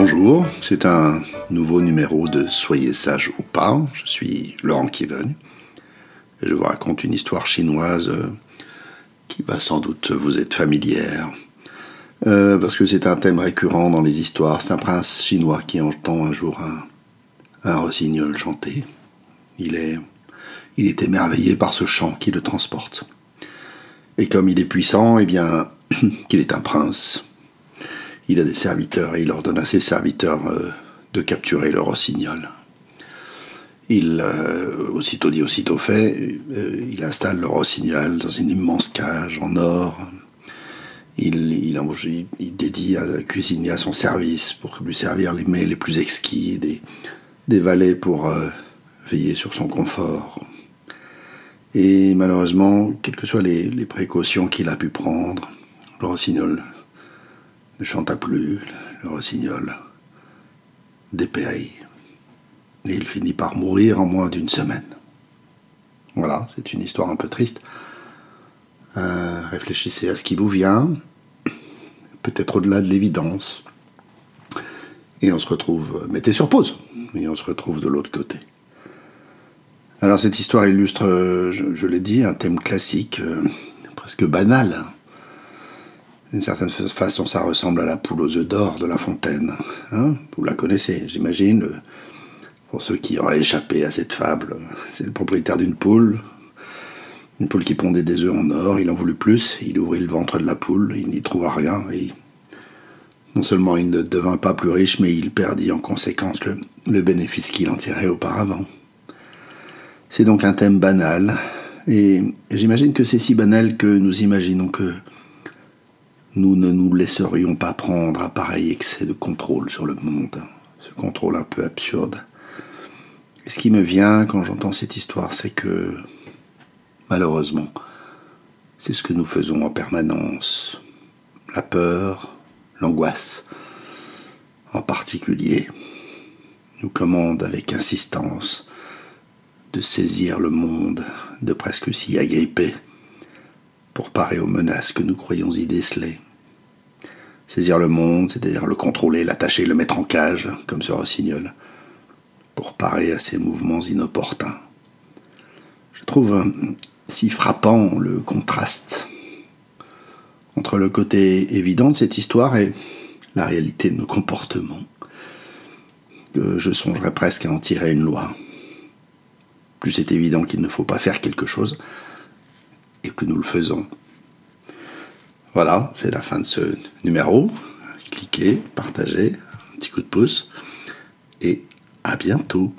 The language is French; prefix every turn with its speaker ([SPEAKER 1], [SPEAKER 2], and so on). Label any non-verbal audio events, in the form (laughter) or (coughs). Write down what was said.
[SPEAKER 1] Bonjour, c'est un nouveau numéro de Soyez sage ou pas. Je suis Laurent Kiven je vous raconte une histoire chinoise euh, qui va sans doute vous être familière. Euh, parce que c'est un thème récurrent dans les histoires. C'est un prince chinois qui entend un jour un, un rossignol chanter. Il est, il est émerveillé par ce chant qui le transporte. Et comme il est puissant, eh bien, (coughs) qu'il est un prince, il a des serviteurs et il ordonne à ses serviteurs euh, de capturer le rossignol. Il, euh, aussitôt dit, aussitôt fait, euh, il installe le rossignol dans une immense cage en or. Il, dédie un cuisinier à son service pour lui servir les mets les plus exquis, des, valets pour veiller sur son confort. Et malheureusement, quelles que soient les précautions qu'il a pu prendre, le rossignol ne chanta plus, le rossignol dépérit. Et il finit par mourir en moins d'une semaine. Voilà, c'est une histoire un peu triste. Euh, réfléchissez à ce qui vous vient, peut-être au-delà de l'évidence. Et on se retrouve, mettez sur pause, et on se retrouve de l'autre côté. Alors cette histoire illustre, je, l'ai dit, un thème classique, euh, presque banal, d'une certaine façon, ça ressemble à la poule aux œufs d'or de La Fontaine. Hein Vous la connaissez, j'imagine. Pour ceux qui auraient échappé à cette fable, c'est le propriétaire d'une poule. Une poule qui pondait des œufs en or. Il en voulut plus. Il ouvrit le ventre de la poule. Il n'y trouva rien. Et non seulement il ne devint pas plus riche, mais il perdit en conséquence le, le bénéfice qu'il en tirait auparavant. C'est donc un thème banal. Et j'imagine que c'est si banal que nous imaginons que nous ne nous laisserions pas prendre à pareil excès de contrôle sur le monde, ce contrôle un peu absurde. Ce qui me vient quand j'entends cette histoire, c'est que, malheureusement, c'est ce que nous faisons en permanence. La peur, l'angoisse, en particulier, nous commande avec insistance de saisir le monde, de presque s'y agripper pour parer aux menaces que nous croyons y déceler. Saisir le monde, c'est-à-dire le contrôler, l'attacher, le mettre en cage, comme ce rossignol, pour parer à ces mouvements inopportuns. Je trouve euh, si frappant le contraste entre le côté évident de cette histoire et la réalité de nos comportements, que je songerais presque à en tirer une loi. Plus c'est évident qu'il ne faut pas faire quelque chose, et que nous le faisons. Voilà, c'est la fin de ce numéro. Cliquez, partagez, un petit coup de pouce et à bientôt.